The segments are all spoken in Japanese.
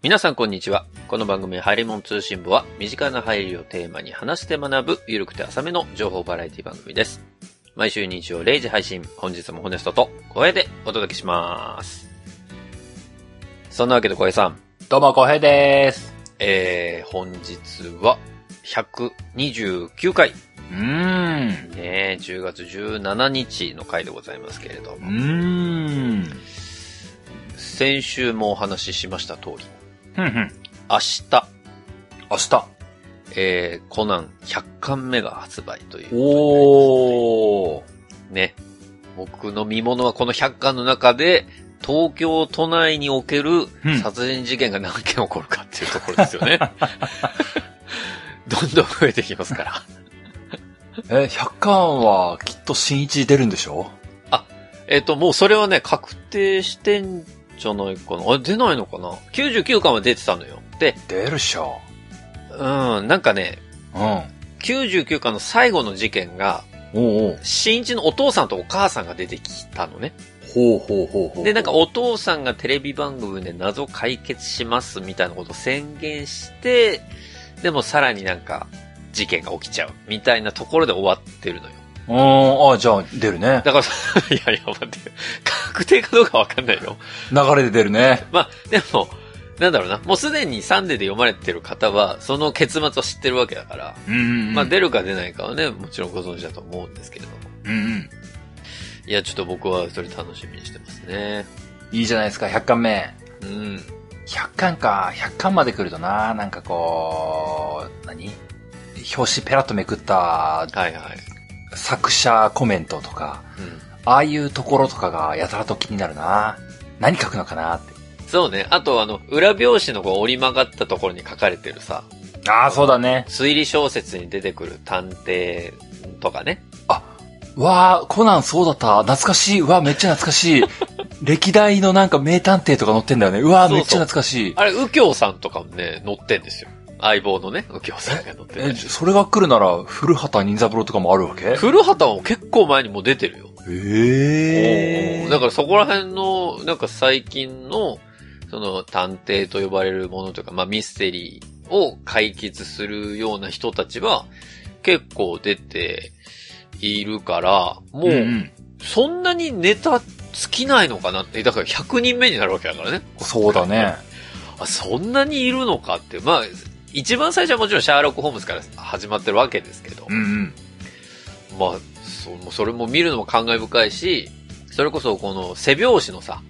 皆さんこんにちは。この番組ハイレモン通信部は身近な入りをテーマに話して学ぶゆるくて浅めの情報バラエティ番組です。毎週日曜0時配信、本日もホネストと声でお届けします。そんなわけで小平さん、どうも、こうへいです。えー、本日は129回、うーん。ね、10月17日の回でございますけれどうも、ーん。先週もお話ししました通り、明日、明日。えー、コナン100巻目が発売という。おー。ね。僕の見物はこの100巻の中で、東京都内におけるうん殺人事件が何件起こるかっていうところですよね。どんどん増えていきますから。え、100巻はきっと新一出るんでしょ？えっと、もうそれはね、確定してんじゃないかな。あれ、出ないのかな ?99 巻は出てたのよ。で、出るっしょ。うん、なんかね、うん。99巻の最後の事件が、おうおう。新一のお父さんとお母さんが出てきたのね。ほうほうほうほう。で、なんかお父さんがテレビ番組で謎解決しますみたいなことを宣言して、でもさらになんか事件が起きちゃうみたいなところで終わってるのよ。うーん、あ、じゃあ出るね。だから、いやいや待って、確定かどうかわかんないよ。流れで出るね。まあ、でも、なんだろうな。もうすでにサンデーで読まれてる方は、その結末を知ってるわけだから、うんうん。まあ出るか出ないかはね、もちろんご存知だと思うんですけれども。うんうん。いや、ちょっと僕はそれ楽しみにしてますね。いいじゃないですか、100巻目。うん。100巻か。100巻まで来るとな、なんかこう、何？表紙ペラッとめくったはいはい。作者コメントとか、うん。ああいうところとかがやたらと気になるな。何書くのかなって。そうね。あとあの、裏表紙のこう折り曲がったところに書かれてるさ、ああ、そうだね。推理小説に出てくる探偵とかね。わあ、コナンそうだった。懐かしい。うわ、めっちゃ懐かしい。歴代のなんか名探偵とか載ってんだよね。うわそうそうめっちゃ懐かしい。あれ、右京さんとかもね、載ってんですよ。相棒のね、右京さんが載ってえ、る。それが来るなら、古畑任三郎とかもあるわけ？古畑も結構前にもう出てるよ。ええだからそこら辺の、なんか最近の、その探偵と呼ばれるものというか、まあミステリーを解決するような人たちは結構出ているから、もう。そんなにネタ尽きないのかなって、だから100人目になるわけだからね。そうだね。あ、そんなにいるのかって。まあ、一番最初はもちろんシャーロック・ホームズから始まってるわけですけど、うんうん。まあ、そそれも見るのも感慨深いし、それこそこの背表紙のさ、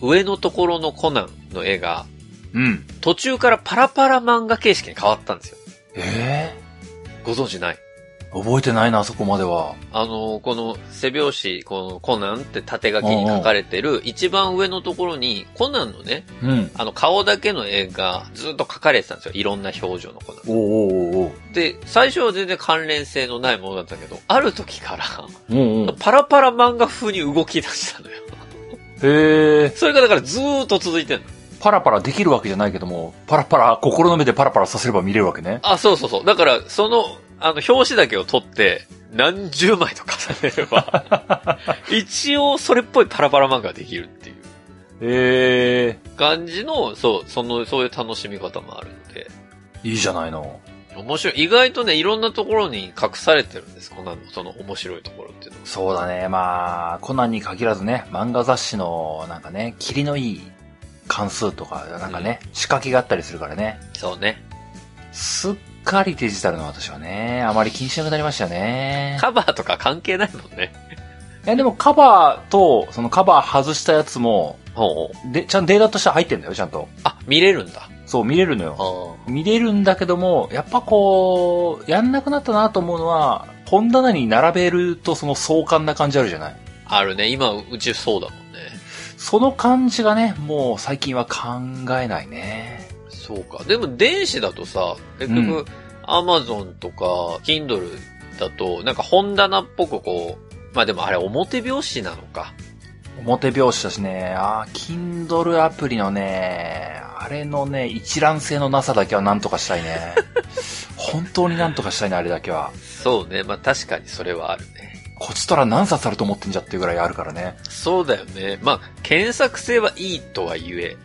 上のところのコナンの絵が、うん。途中からパラパラ漫画形式に変わったんですよ。えご存知ない？え覚えてないな、あそこまでは。あの、この背表紙、このコナンって縦書きに書かれてる一番上のところに、コナンのね、うん。あの顔だけの絵がずっと描かれてたんですよ。いろんな表情のコナン。おうおうおで、最初は全然関連性のないものだったけど、ある時から、うんうん。パラパラ漫画風に動き出したのよ。へえ。それがだからずーっと続いてんの。パラパラできるわけじゃないけども、パラパラ、心の目でパラパラさせれば見れるわけね。あ、そうそうそう。だから、その、あの、表紙だけを取って、何十枚と重ねれば、一応それっぽいパラパラ漫画ができるっていうへえ。感じの、そう、その、そういう楽しみ方もあるので、いいじゃないの。面白い。意外とね、いろんなところに隠されてるんです。コナンのその面白いところっていうのは。そうだね。まあ、コナンに限らずね、漫画雑誌の、なんかね、霧のいい関数とか、なんかね、仕掛けがあったりするからね。そうね。すっかりデジタルの私はね、あまり気にしなくなりましたよね。カバーとか関係ないもんね。いや、でもカバーと、そのカバー外したやつも。で、ちゃんとデータとしては入ってんだよ、ちゃんと。あ、見れるんだ。そう、見れるのよ。見れるんだけども、やっぱこう、やんなくなったなと思うのは、本棚に並べるとその壮観な感じあるじゃないあるね。今、うちそうだもんね。その感じがね、もう最近は考えないね。そうか。でも電子だとさ、結う局、アマゾンとか、Kindle だと、なんか本棚っぽくこう、まあでもあれ表表紙なのか。表表紙だしね、あー Kindle アプリのね、あれのね、一覧性のなさだけはなんとかしたいね。本当になんとかしたいね、あれだけは。そうね。まあ確かにそれはあるね。こちとら何冊あると思ってんじゃっていうぐらいあるからね。そうだよね。まあ、検索性はいいとはいえ、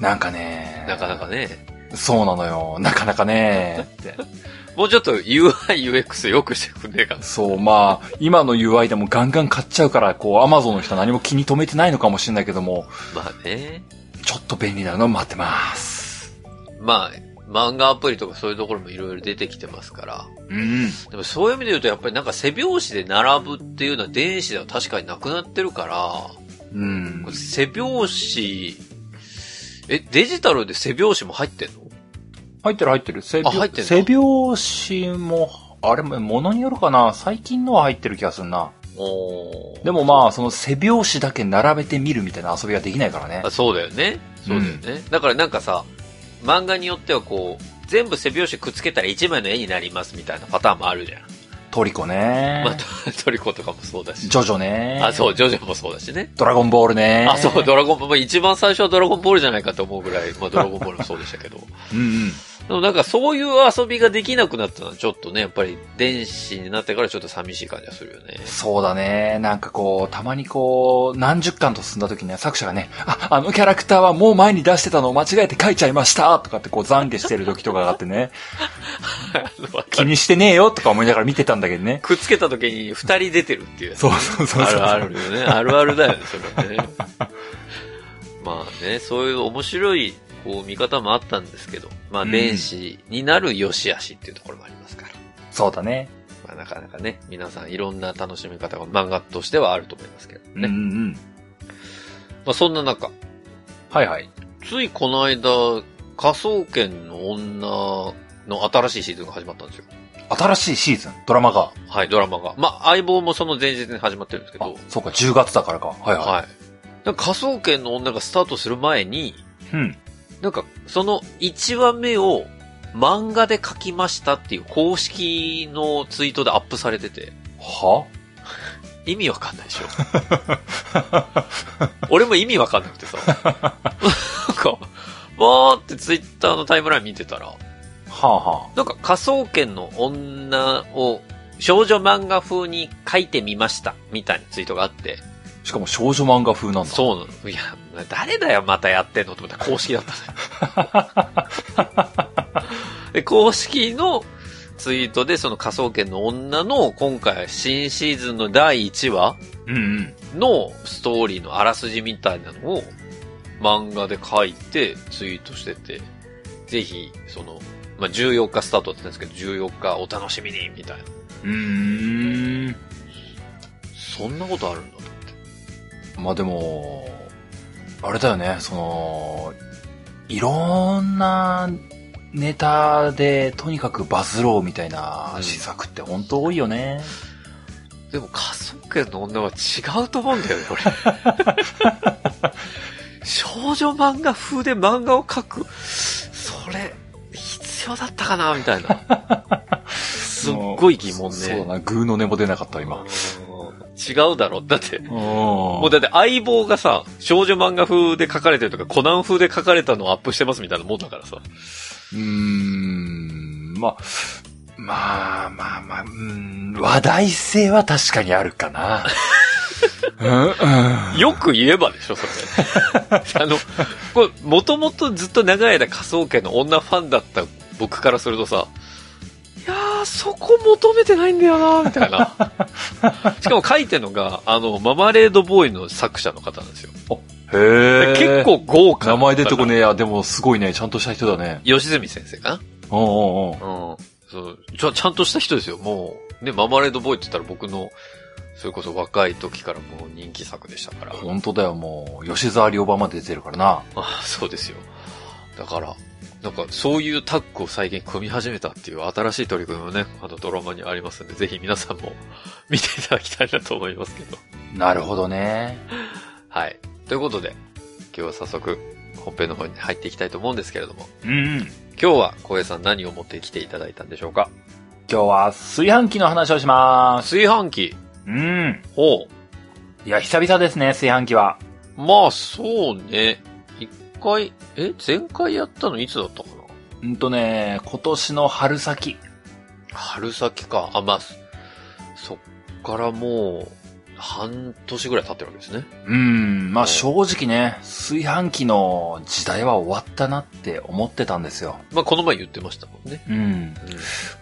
なんかね。なかなかね。そうなのよ。なかなかね。もうちょっと UI、UX 良くしてくんねえかな。そう、まあ、今の UI でもガンガン買っちゃうから、こう、アマゾンの人は何も気に留めてないのかもしれないけども、まあね。ちょっと便利なの待ってます。まあ、漫画アプリとかそういうところもいろいろ出てきてますから。うん。でもそういう意味で言うと、やっぱりなんか背表紙で並ぶっていうのは電子では確かになくなってるから、うん。背表紙、え、デジタルで背表紙も入ってんの？入ってる入ってる。背あ入ってんだ背表紙も、あれも、ものによるかな？最近のは入ってる気がするな。おーでもまあ、その背表紙だけ並べてみるみたいな遊びができないからねあ。そうだよね。そうだよね。だからなんかさ、漫画によってはこう、全部背表紙くっつけたら一枚の絵になりますみたいなパターンもあるじゃん。トリコね。まあ、ト トリコとかもそうだし。ジョジョね。あ、そう、ジョジョもそうだしね。ドラゴンボールね。あ、そう、ドラゴンボール、まあ一番最初はドラゴンボールじゃないかと思うぐらい、まあドラゴンボールもそうでしたけど。うんうん。でもなんかそういう遊びができなくなったのはちょっとね、やっぱり電子になってからちょっと寂しい感じがするよね。そうだね。なんかこう、たまにこう、何十巻と進んだ時には作者がね、あ、あのキャラクターはもう前に出してたのを間違えて書いちゃいましたとかってこう懺悔してる時とかがあってね、気にしてねえよとか思いながら見てたんだけどね。くっつけた時に二人出てるっていうやつ。そうそうそうそう。あるあるよね。あるあるだよね、それはね。まあね、そういう面白い、こう、見方もあったんですけど、まあ、うん電子になる良し悪しっていうところもありますから。そうだね。まあ、なかなかね、皆さんいろんな楽しみ方が漫画としてはあると思いますけどね。うんうんうん。まあ、そんな中、はいはい。ついこの間、科捜研の女の新しいシーズンが始まったんですよ。新しいシーズン、ドラマが？はい、ドラマが。まあ、相棒もその前日に始まってるんですけあど、、そうか、10月だからか。はいははい。なんか科捜研の女がスタートする前に、い。うん。なんか、その1話目を漫画で書きましたっていう公式のツイートでアップされてて、は？意味わかんないでしょ。俺も意味わかんなくてさ、なんか、わーってツイッターのタイムライン見てたら、はあはなんか科捜研の女を少女漫画風に書いてみました、みたいなツイートがあって、あ。しかも少女漫画風なんだ。そう。いや、誰だよ、またやってんのと思ったら公式だったね。で、公式のツイートで、その科捜研の女の今回新シーズンの第1話。のストーリーのあらすじみたいなのを漫画で書いてツイートしてて、ぜひ、その、まあ、14日スタートだったんですけど、14日お楽しみに、みたいな。うーん。そんなことあるんだと。まあでも、あれだよね、その、いろんなネタでとにかくバズろうみたいなうん施策って本当多いよね。でも、科捜研の女は違うと思うんだよね、俺。少女漫画風で漫画を描く、それ、必要だったかなみたいな。すっごい疑問ね。そうだな、グーの音も出なかった、今。うん違うだろ。だって、ももうだって相棒がさ、少女漫画風で書かれてるとか、コナン風で書かれたのをアップしてますみたいなもんだからさ。うーん、まあ、まあまあまあ、うーん、話題性は確かにあるかな。よく言えばでしょ、それ。あの、これ、もともとずっと長い間仮想研の女ファンだった僕からするとさ、ー、そこ求めてないんだよなみたいな。しかも書いてるのが、あの、ママレードボーイの作者の方なんですよ。へえ。結構豪華な名前出てこねえや、でもすごいね、ちゃんとした人だね。吉住先生かうんうんうん。なうん。そうちゃ、ちゃんとした人ですよ。もう、ね、ママレードボーイって言ったら僕の、それこそ若い時からもう人気作でしたから。本当だよ、もう、吉沢良馬まで出てるからな。あそうですよ。だから、なんかそういうタッグを最近組み始めたっていう新しい取り組みもね、あのドラマにありますんで、ぜひ皆さんも 見ていただきたいなと思いますけど。なるほどね。はい。ということで、今日は早速本編の方に入っていきたいと思うんですけれども、うんうん。今日は小江さん何を持ってきていただいたんでしょうか？今日は炊飯器の話をします。炊飯器。うん。ほいや、久々ですね、炊飯器は。う。まあ、そうね。一回、え前回やったのいつだったかな？うんとね、今年の春先。春先か。あ、まあ、そそっからもう、半年ぐらい経ってるわけですね。うん、まおあ正直ね、炊飯器の時代は終わったなって思ってたんですよ。まあ、この前言ってましたもんね。うん。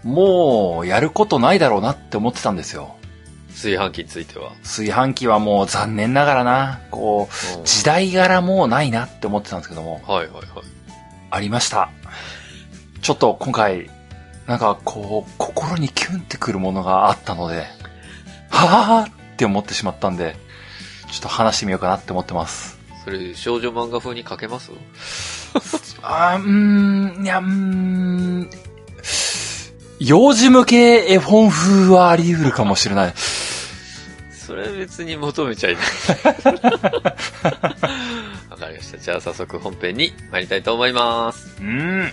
うん。もう、やることないだろうなって思ってたんですよ。炊飯器については。炊飯器はもう残念ながらな、こう、うん時代柄もうないなって思ってたんですけども、はいはいはい。ありました。ちょっと今回、なんかこう、心にキュンってくるものがあったので、はぁーって思ってしまったんで、ちょっと話してみようかなって思ってます。それ、少女漫画風に書けます？あーうーん、いや、うーん、幼児向け絵本風はあり得るかもしれない。それは別に求めちゃいない。わかりました。じゃあ早速本編に参りたいと思います。うーん。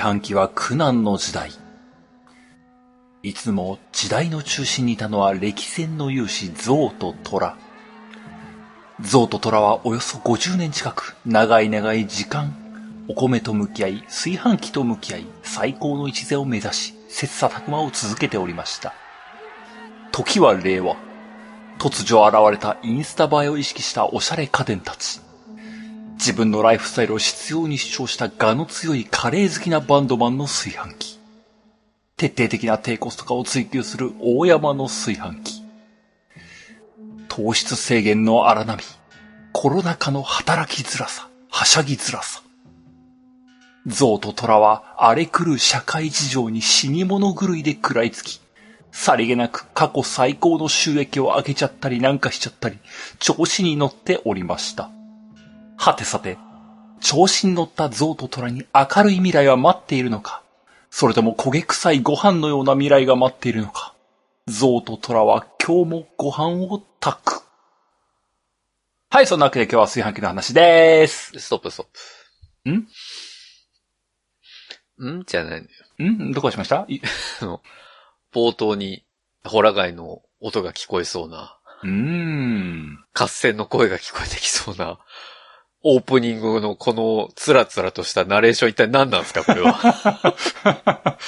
炊飯器は苦難の時代。いつも時代の中心にいたのは歴戦の勇士ゾウとトラ。ゾウとトラはおよそ50年近く長い長い時間、お米と向き合い、炊飯器と向き合い、最高の一座を目指し、切磋琢磨を続けておりました。時は令和。突如現れたインスタ映えを意識したおしゃれ家電たち。自分のライフスタイルを必要に主張した我の強いカレー好きなバンドマンの炊飯器。徹底的な低コスト化を追求する大山の炊飯器。糖質制限の荒波。コロナ禍の働きづらさ、はしゃぎづらさ。象と虎は荒れ狂う社会事情に死に物狂いで食らいつき、さりげなく過去最高の収益を上げちゃったりなんかしちゃったり、調子に乗っておりました。はてさて、調子に乗った象と虎に明るい未来は待っているのか？それとも焦げ臭いご飯のような未来が待っているのか？象と虎は今日もご飯を炊く。はい、そんなわけで今日は炊飯器の話でーす。ストップストッん？プ。ん？じゃないのよ。ん？どこしました？い 冒頭に、ホラ貝の音が聞こえそうな、うーん。合戦の声が聞こえてきそうな、オープニングのこのつらつらとしたナレーション一体何なんですかこれは？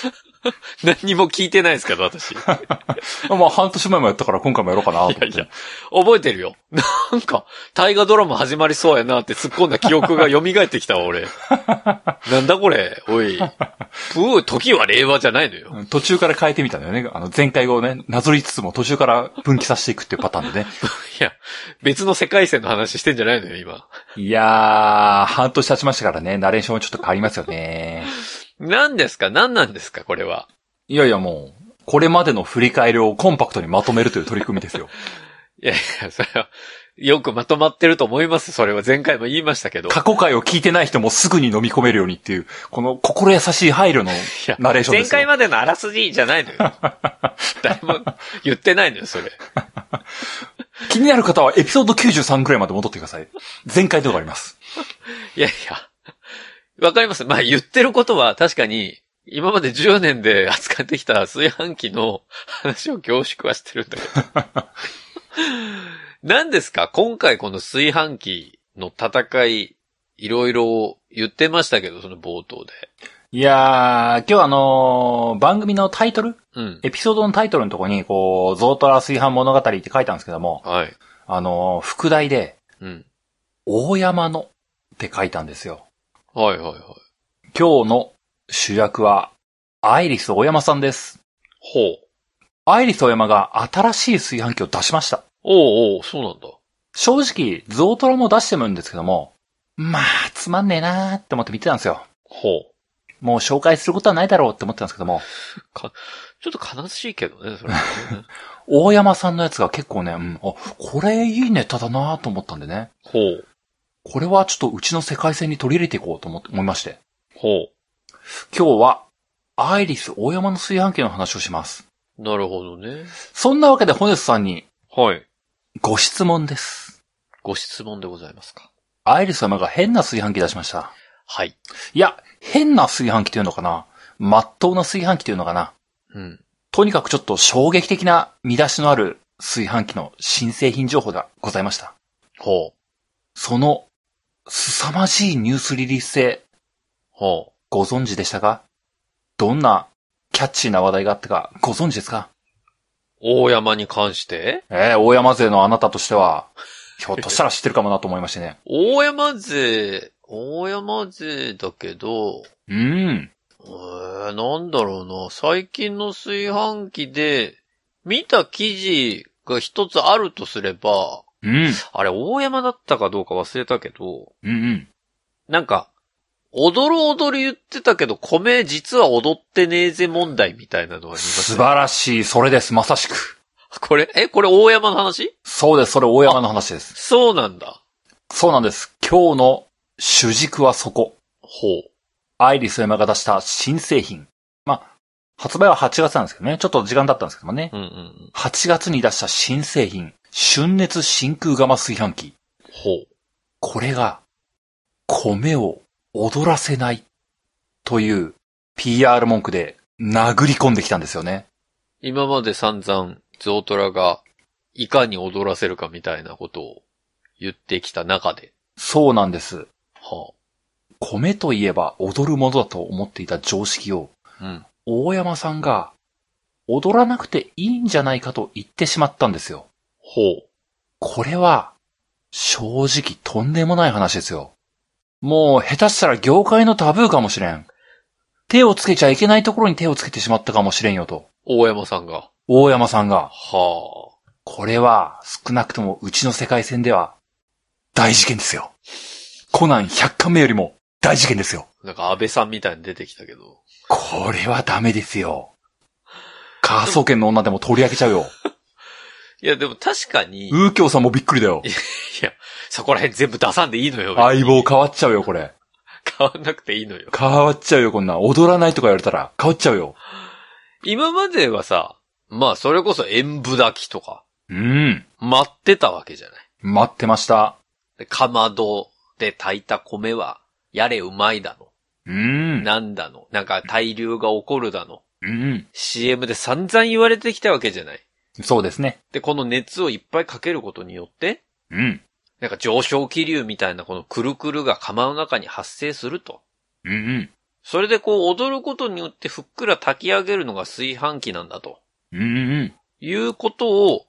何にも聞いてないですけど、私。い まあ半年前もやったから今回もやろうかなと思って。やいや、覚えてるよ。なんか、大河ドラマ始まりそうやなって突っ込んだ記憶が蘇ってきたわ、俺。なんだこれ、おい。ぷー、時は令和じゃないのよ。うん途中から変えてみたんだよね。あの、前回をね、なぞりつつも途中から分岐させていくっていうパターンでね。いや、別の世界線の話してんじゃないのよ、今。いやー、半年経ちましたからね、ナレーションちょっと変わりますよね。何ですか？何なんですか？これは。いやいやもう、これまでの振り返りをコンパクトにまとめるという取り組みですよ。いやいや、それは、よくまとまってると思います。それは前回も言いましたけど。過去回を聞いてない人もすぐに飲み込めるようにっていう、この心優しい配慮のナレーションですよ。前回までのあらすじじゃないのよ。誰も言ってないのよ、それ。気になる方はエピソード93くらいまで戻ってください。前回動画あります。いやいや。わかります。まあ言ってることは確かに、今まで10年で扱ってきた炊飯器の話を凝縮はしてるんだけど。何ですか？今回この炊飯器の戦い、いろいろ言ってましたけど、その冒頭で。いやー、今日あのー番組のタイトル？うん。エピソードのタイトルのとこに、こう、ゾートラ炊飯物語って書いたんですけども、はい。あのー副題で、うん。大山のって書いたんですよ。はいはいはい。今日の主役は、アイリス大山さんです。ほう。アイリス大山が新しい炊飯器を出しました。おうおう、そうなんだ。正直、ゾートラも出してるんですけども、まあ、つまんねえなーって思って見てたんですよ。ほう。もう紹介することはないだろうって思ってたんですけども、ちょっと悲しいけどね、それはね。大山さんのやつが結構ね、うん、あ、これいいネタだなーと思ったんでね。ほう。これはちょっとうちの世界線に取り入れていこうと思って思いまして。ほ今日は、アイリス大山の炊飯器の話をします。う。なるほどね。そんなわけでホネスさんにはい。ご質問です。ご質問でございますか。アイリス様が変な炊飯器出しました。はい。いや、変な炊飯器というのかな。まっとうな炊飯器というのかな。うん。とにかくちょっと衝撃的な見出しのある炊飯器の新製品情報がございました。ほう。その、凄まじいニュースリリース性、ほう。ご存知でしたか？どんなキャッチーな話題があったか？ご存知ですか？大山に関して？えー、大山勢のあなたとしては、ひょっとしたら知ってるかもなと思いましてね。大山勢、大山勢だけど、うん。えー、なんだろうな。最近の炊飯器で、見た記事が一つあるとすれば、うん。あれ大山だったかどうか忘れたけど、うんうん。なんか、踊る踊る言ってたけど、米実は踊ってねえぜ問題みたいなのがあります素晴らしい。それです。まさしく。これ、え、これ大山の話？そうです。それ大山の話です。そうなんだ。そうなんです。今日の主軸はそこ。ほう。アイリス山が出した新製品。まあ、発売は8月なんですけどね。ちょっと時間だったんですけどもね。うんうんうん。8月に出した新製品。春熱真空釜炊飯器。ほう。これが、米を踊らせないという PR 文句で殴り込んできたんですよね。今まで散々、ゾウトラが、いかに踊らせるかみたいなことを言ってきた中で、そうなんです。は米といえば踊るものだと思っていた常識を、あ、うん。大山さんが踊らなくていいんじゃないかと言ってしまったんですよ。ほう。これは、正直とんでもない話ですよ。もう下手したら業界のタブーかもしれん。手をつけちゃいけないところに手をつけてしまったかもしれんよと。大山さんが。大山さんが。はこれは少なくともうちの世界線では大事件ですよ。コナン100巻目よりも大事件ですよ。あ。なんか安倍さんみたいに出てきたけど。これはダメですよ。科捜研の女でも取り上げちゃうよ。いや、でも確かに、いウーキョウさんもびっくりだよ。や、そこら辺全部出さんでいいのよ。相棒変わっちゃうよ、これ。変わんなくていいのよ。変わっちゃうよ、こんな。踊らないとか言われたら変わっちゃうよ。今まではさ、まあそれこそ演舞炊きとか、うん。待ってたわけじゃない。待ってました。でかまどで炊いた米は、やれうまいだの。うん。なんだの。なんか大流が起こるだの。うん。CM で散々言われてきたわけじゃない。そうですね。で、この熱をいっぱいかけることによって、うん。なんか上昇気流みたいなこのくるくるが釜の中に発生すると。うんうん。それでこう踊ることによってふっくら炊き上げるのが炊飯器なんだと。うんうん。いうことを、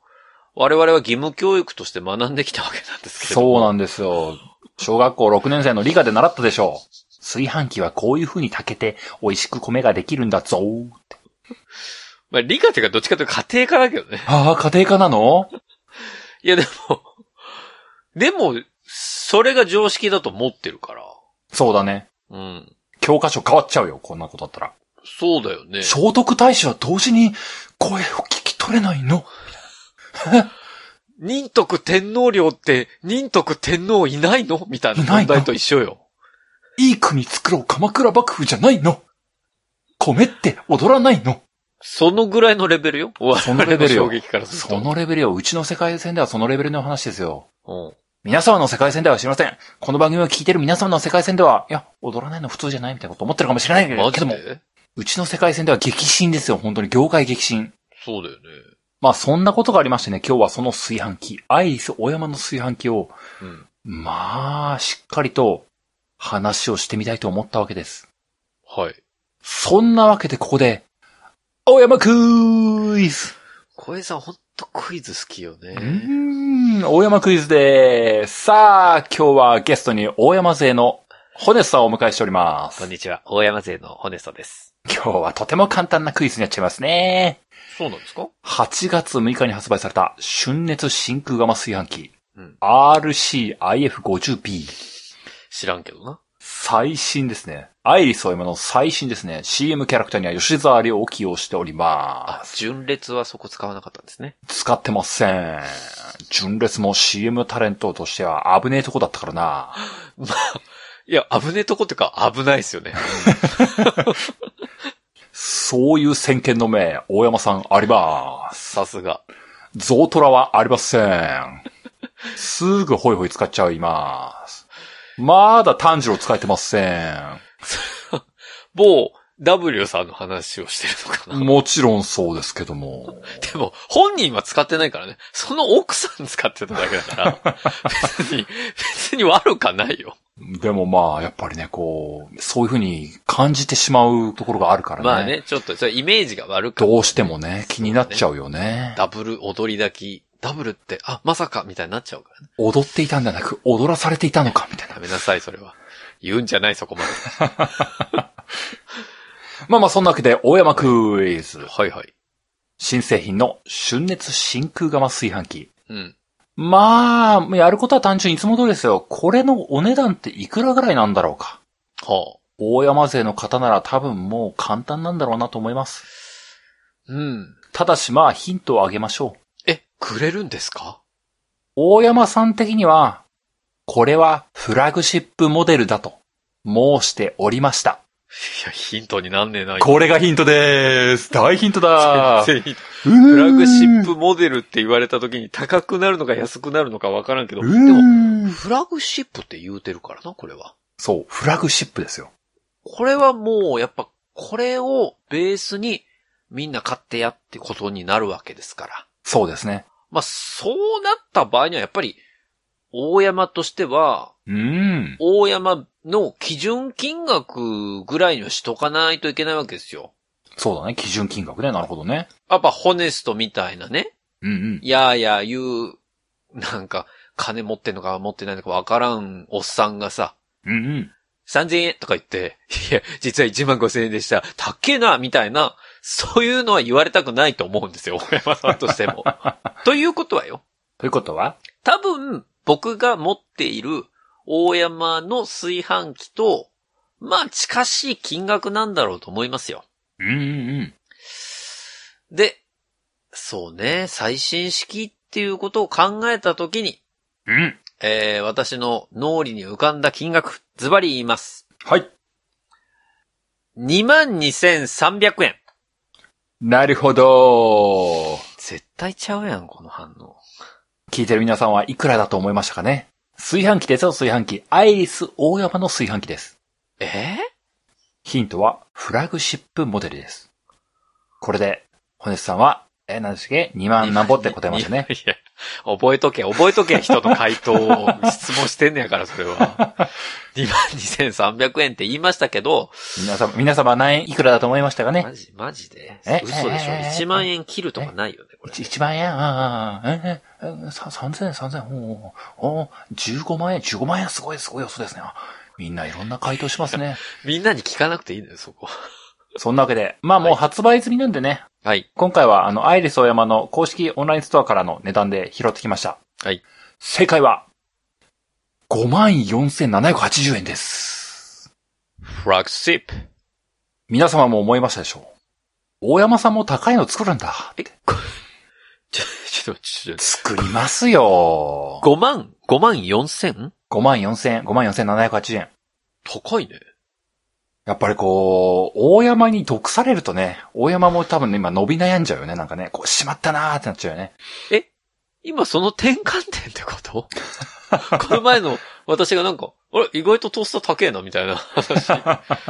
我々は義務教育として学んできたわけなんですけど。そうなんですよ。小学校6年生の理科で習ったでしょう。炊飯器はこういう風に炊けて美味しく米ができるんだぞーって。まあ理科っていうかどっちかというと家庭科だけどね。ああ、家庭科なの？いやでも、でも、それが常識だと思ってるから。そうだね。うん。教科書変わっちゃうよ、こんなことだったら。そうだよね。聖徳太子は同時に声を聞き取れないの？仁徳天皇陵って、仁徳天皇いないの？みたいないないの？問題と一緒よ。いい国作ろう鎌倉幕府じゃないの？米って踊らないの？そのぐらいのレベルよ？そのレベルよ。そのレベルよ。うちの世界線ではそのレベルの話ですよ。うん。皆様の世界線では知りません。この番組を聞いてる皆様の世界線では、いや、踊らないの普通じゃないみたいなこと思ってるかもしれないけども、で？うちの世界線では激震ですよ。本当に業界激震。そうだよね。まあそんなことがありましてね、今日はその炊飯器、アイリス大山の炊飯器を、うん。まあ、しっかりと話をしてみたいと思ったわけです。はい。そんなわけでここで、大山クイズ小江さんほんとクイズ好きよね。うーん、大山クイズでーす。さあ、今日はゲストに大山勢のホネスさんをお迎えしております。こんにちは。大山勢のホネストです。今日はとても簡単なクイズになっちゃいますね。そうなんですか？8月6日に発売された春熱真空釜炊飯器、うん。RCIF50B。知らんけどな。最新ですね。アイリスオーヤマの最新ですね。CM キャラクターには吉沢亮を起用しておりまあ、す。純烈はそこ使わなかったんですね。使ってません。純烈も CM タレントとしては危ねえとこだったからな。いや、危ねえとこってか危ないですよね。そういう先見の目、大山さんあります。さすが。ゾウトラはありません。すぐホイホイ使っちゃいます。まだ炭治郎使えてません。某 W さんの話をしてるのかな。もちろんそうですけども。でも、本人は使ってないからね。その奥さん使ってただけだから。別に、別に悪かないよ。でもまあ、やっぱりね、こう、そういう風に感じてしまうところがあるからね。まあね、ちょっと、それイメージが悪くどうしてもね、気になっちゃうよね。ダブル踊り炊き、ダブルって、あ、まさか、みたいになっちゃうからね。踊っていたんじゃなく、踊らされていたのか、みたいなや。めなさい、それは。言うんじゃない、そこまで。まあまあ、そんなわけで、大山クイズ。はいはい。新製品の春熱真空釜炊飯器。うん。まあ、やることは単純にいつも通りですよ。これのお値段っていくらぐらいなんだろうか。はあ。大山勢の方なら多分もう簡単なんだろうなと思います。うん。ただしまあヒントをあげましょう。え、くれるんですか？大山さん的には、これはフラグシップモデルだと申しておりました。いや、ヒントになんねえな。これがヒントでーす。大ヒントだ全然ヒントフフラグシップモデルって言われた時に高くなるのか安くなるのかわからんけど、でうも、フラグシップって言うてるからな、これは。そう、フラグシップですよ。これはもう、やっぱ、これをベースにみんな買ってやってことになるわけですから。そうですね。まあ、そうなった場合にはやっぱり、大山としては、うーん。大山の基準金額ぐらいにはしとかないといけないわけですよ。そうだね。基準金額ね。なるほどね。やっぱホネストみたいなね、うんうん。いやいや言う、なんか、金持ってんのか持ってないのかわからんおっさんがさ、うんうん。3000円とか言って、いや、実は1万5000円でした。たっけえな、みたいな、そういうのは言われたくないと思うんですよ、大山さんとしても。ということはよ。ということは？多分、僕が持っている大山の炊飯器と、まあ、近しい金額なんだろうと思いますよ。うんうんうん。で、そうね、最新式っていうことを考えたときに、うん。えー、私の脳裏に浮かんだ金額、ズバリ言います。はい。22,300円。なるほど。絶対ちゃうやん、この反応。聞いてる皆さんはいくらだと思いましたかね？炊飯器ですよ、炊飯器。アイリス大山の炊飯器です。え？ーヒントは、フラグシップモデルです。これで、ホネスさんは、えー、何でしたっけ ?2 万何ぼって答えましたね。いや、覚えとけ、覚えとけ、人の回答を質問してんねやから、それは。22,300円って言いましたけど、皆様、皆様何円いくらだと思いましたかね？マジ、マジで？え嘘でしょ？ええ ?1 万円切るとかないよね、これ。1万円、ああ、えー、えー、さ3000円、3000円、おーおー15万円、15万円？すごい、すごい予想ですね。あみんないろんな回答しますね。みんなに聞かなくていいんだよ、そこ。そんなわけで、まあもう発売済みなんでね、はい。今回はあの、アイリスオーヤマの公式オンラインストアからの値段で拾ってきました。はい。正解は、54,780円です。フラグシップ。皆様も思いましたでしょう大山さんも高いの作るんだ。え、こちょ、ちょっと、ちょっと、作りますよ。5万 ?5 万 4000? 5万4000、5万4780円。高いね。やっぱりこう、大山に毒されるとね、大山も多分ね、今伸び悩んじゃうよね。なんかね、こう、しまったなーってなっちゃうよね。今その転換点ってこと？この前の私がなんか、あれ、意外とトースター高えな、みたいな話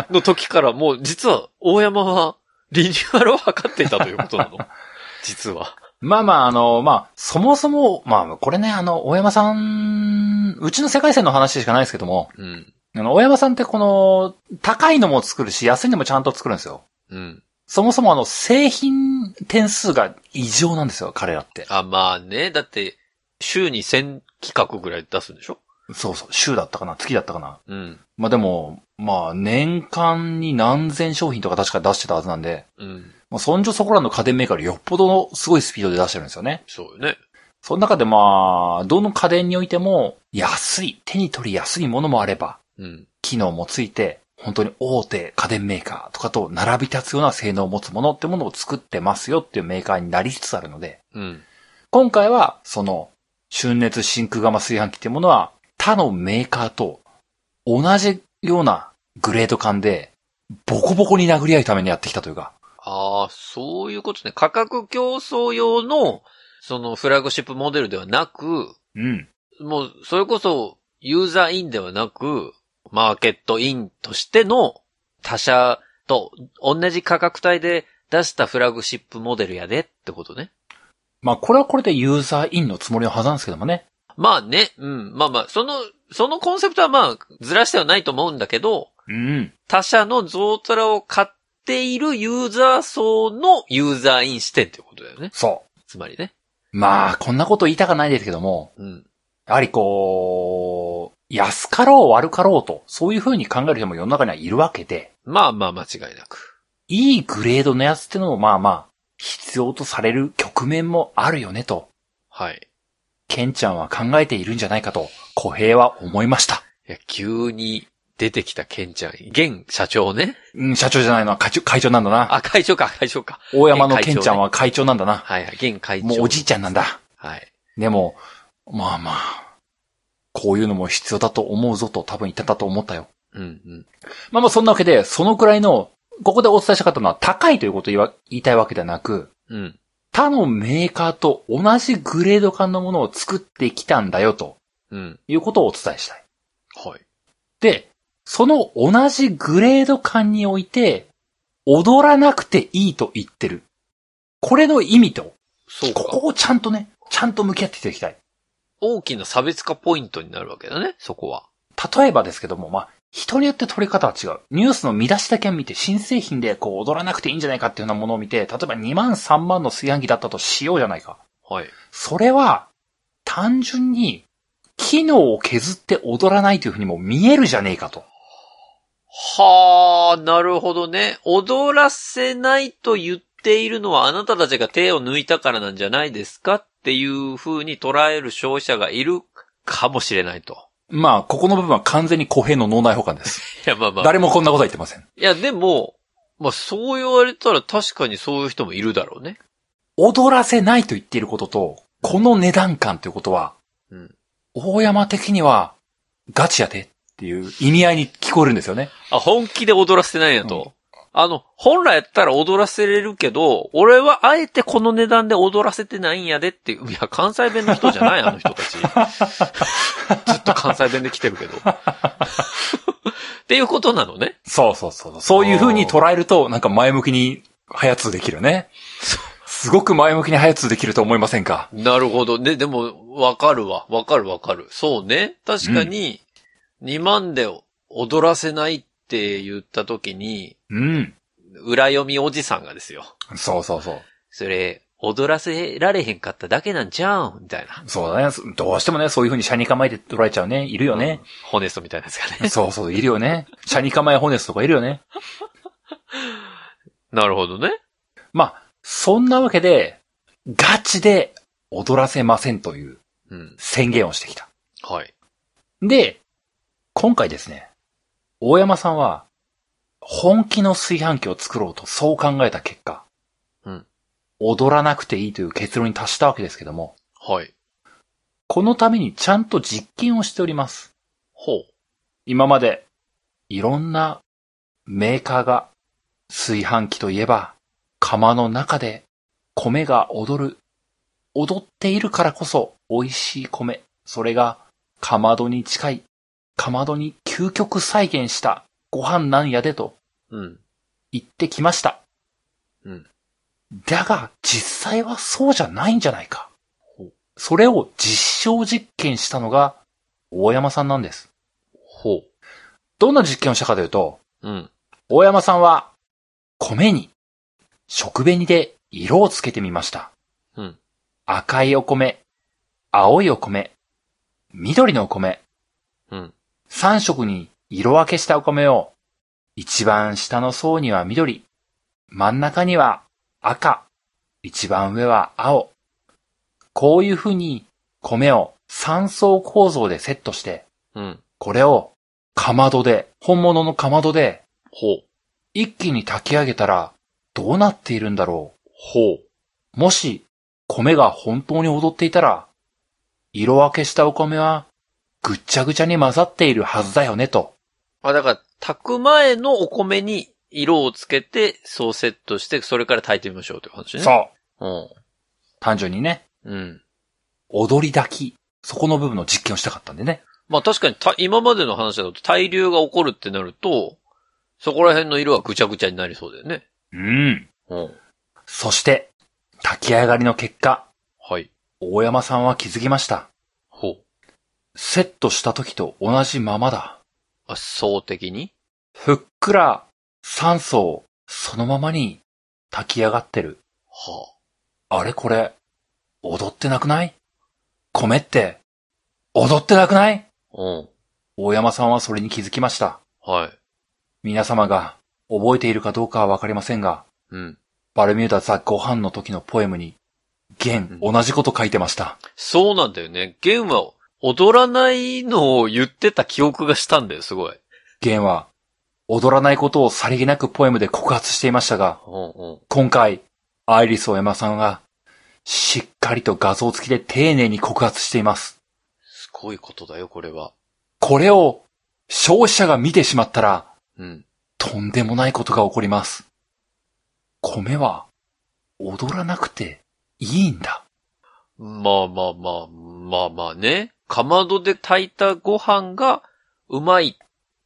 の時からもう実は大山はリニューアルを図っていたということなの？実は。まあまあ、あの、まあ、そもそも、まあ、これね、あの、大山さん、うちの世界線の話しかないですけども、うん。あの、大山さんってこの、高いのも作るし、安いのもちゃんと作るんですよ。うん。そもそもあの、製品点数が異常なんですよ、彼らって。あ、まあね。だって、週に1000企画ぐらい出すんでしょ？そうそう、週だったかな、月だったかな？うん。まあでも、まあ、年間に何千商品とか確か出してたはずなんで、うん。もうそんじょそこらの家電メーカーよりよっぽどのすごいスピードで出してるんですよね。そうよね。その中でまあ、どの家電においても、安い、手に取りやすいものもあれば、うん。機能もついて、本当に大手家電メーカーとかと並び立つような性能を持つものってものを作ってますよっていうメーカーになりつつあるので、うん。今回は、その、春熱真空釜炊飯器っていうものは、他のメーカーと同じようなグレード感で、ボコボコに殴り合うためにやってきたというか、ああ、そういうことね。価格競争用の、そのフラグシップモデルではなく、うん。もう、それこそ、ユーザーインではなく、マーケットインとしての他社と同じ価格帯で出したフラグシップモデルやでってことね。まあ、これはこれでユーザーインのつもりのはずなんですけどもね。まあね、うん。まあまあ、その、そのコンセプトはまあ、ずらしてはないと思うんだけど、うん。他社のゾウトラを買っているユーザー層のユーザーイン視点っていうことだよね。そつまりね。う。まあ、こんなこと言いたかないですけども、うん。やはりこう、安かろう悪かろうと、そういう風に考える人も世の中にはいるわけで、まあまあ間違いなく。いいグレードのやつってのもまあまあ、必要とされる局面もあるよねと、はい。ケンちゃんは考えているんじゃないかと、小平は思いました。いや、急に出てきたケンちゃん、現社長ね。うん、社長じゃないのは会長、会長なんだな。あ、会長か、会長か。大山のケンちゃんは会長なんだな。はいはい、現会長。もうおじいちゃんなんだ。はい。でも、まあまあ、こういうのも必要だと思うぞと多分言ってたと思ったよ。うんうん。まあまあそんなわけで、そのくらいの、ここでお伝えしたかったのは高いということを言いたいわけではなく、うん。他のメーカーと同じグレード感のものを作ってきたんだよとうん。いうことをお伝えしたい。はい。で、その同じグレード感において、踊らなくていいと言ってる。これの意味と、そうか。ここをちゃんとね、ちゃんと向き合っていただきたい。大きな差別化ポイントになるわけだね、そこは。例えばですけども、まあ、人によって取り方は違う。ニュースの見出しだけ見て、新製品でこう踊らなくていいんじゃないかっていうようなものを見て、例えば2万3万の炊飯器だったとしようじゃないか。はい。それは、単純に、機能を削って踊らないというふうにも見えるじゃねえかと。はあ、なるほどね。踊らせないと言っているのはあなたたちが手を抜いたからなんじゃないですかっていう風に捉える消費者がいるかもしれないと。まあ、ここの部分は完全に公平の脳内保管です。いや、まあまあ。誰もこんなことは言ってません。いや、でも、まあそう言われたら確かにそういう人もいるだろうね。踊らせないと言っていることと、この値段感ということは、うん。大山的には、ガチやでっていう意味合いに聞こえるんですよね。あ、本気で踊らせてないんやと。あの、本来やったら踊らせれるけど、俺はあえてこの値段で踊らせてないんやでっていう。いや、関西弁の人じゃない あの人たち。ずっと関西弁で来てるけど。っていうことなのね。そうそうそう。そういう風に捉えると、なんか前向きに早通できるね。すごく前向きに早通できると思いませんか？なるほど。ね、でも、わかるわ。わかるわかる。そうね。確かに、2万で踊らせないって言った時に、うん。裏読みおじさんがですよ。そうそうそう。それ、踊らせられへんかっただけなんちゃうんみたいな。そうだね。どうしてもね、そういう風に車に構えて捉えちゃうね。いるよね。ホネストみたいなやつがね。そうそう、いるよね。車に構えホネスとかいるよね。なるほどね。まあ、そんなわけで、ガチで踊らせませんといううん。宣言をしてきた。はい。で、今回ですね、大山さんは、本気の炊飯器を作ろうとそう考えた結果、うん。踊らなくていいという結論に達したわけですけども、はい。このためにちゃんと実験をしております。ほう。今まで、いろんなメーカーが、炊飯器といえば、釜の中で米が踊る。踊っているからこそ美味しい米。それが、かまどに近い。かまどに究極再現したご飯なんやでとうん。言ってきました。うん。だが、実際はそうじゃないんじゃないか。それを実証実験したのが、大山さんなんです。ほどんな実験をしたかというと、う。うん。大山さんは、米に、食紅で色をつけてみました。うん。赤いお米、青いお米、緑のお米、うん。3色に色分けしたお米を、一番下の層には緑、真ん中には赤、一番上は青。こういう風に米を3層構造でセットして、うん。これをかまどで、本物のかまどでほう。一気に炊き上げたらどうなっているんだろほう。う。もし米が本当に踊っていたら、色分けしたお米はぐっちゃぐちゃに混ざっているはずだよねと。あ、だから、炊く前のお米に色をつけて、そうセットして、それから炊いてみましょうという話ね。そう。う。単純にね、うん。うん。踊り炊き、そこの部分の実験をしたかったんでね。まあ確かにた今までの話だと対流が起こるってなると、そこら辺の色はぐちゃぐちゃになりそうだよね。うん。うん。そして、炊き上がりの結果、はい。大山さんは気づきました。セットした時と同じままだ。あ、層的に？ふっくら酸素をそのままに炊き上がってる。はあれこれ、踊ってなくない？米って、踊ってなくない？あ。うん。大山さんはそれに気づきました。はい。皆様が覚えているかどうかはわかりませんが、うん。バルミューダザ・ご飯の時のポエムに、弦、同じこと書いてました。そうなんだよね。ゲンは踊らないのを言ってた記憶がしたんだよ、すごい。弦は、踊らないことをさりげなくポエムで告発していましたが、うんうん。今回、アイリスオエマさんが、しっかりと画像付きで丁寧に告発しています。すごいことだよ、これは。これを、消費者が見てしまったら、うん。とんでもないことが起こります。米は、踊らなくていいんだ。まあまあまあ、まあまあね。かまどで炊いたご飯がうまい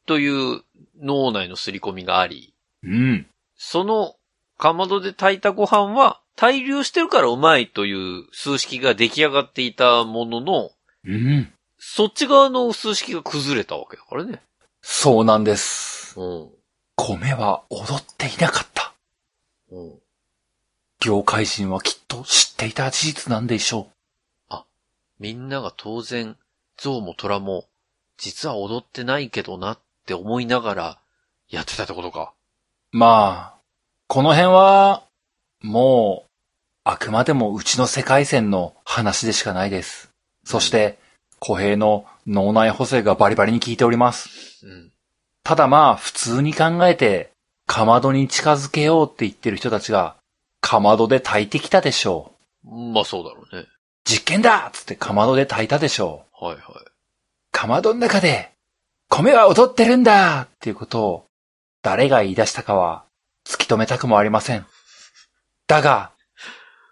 という脳内の刷り込みがあり、うん。そのかまどで炊いたご飯は対流してるからうまいという数式が出来上がっていたものの、うん。そっち側の数式が崩れたわけだからね。そうなんです。うん。米は踊っていなかった。うん。業界人はきっと知っていた事実なんでしょみんなが当然、象も虎も、実は踊ってないけどなって思いながら、やってたってことか。う。まあ、この辺は、もう、あくまでもうちの世界線の話でしかないです。そして、小平の脳内補正がバリバリに効いております。うん。ただまあ、普通に考えて、かまどに近づけようって言ってる人たちが、かまどで炊いてきたでしょう。まあそうだろうね。実験だっつってかまどで炊いたでしょう。はいはい。かまどの中で、米は踊ってるんだっていうことを、誰が言い出したかは、突き止めたくもありません。だが、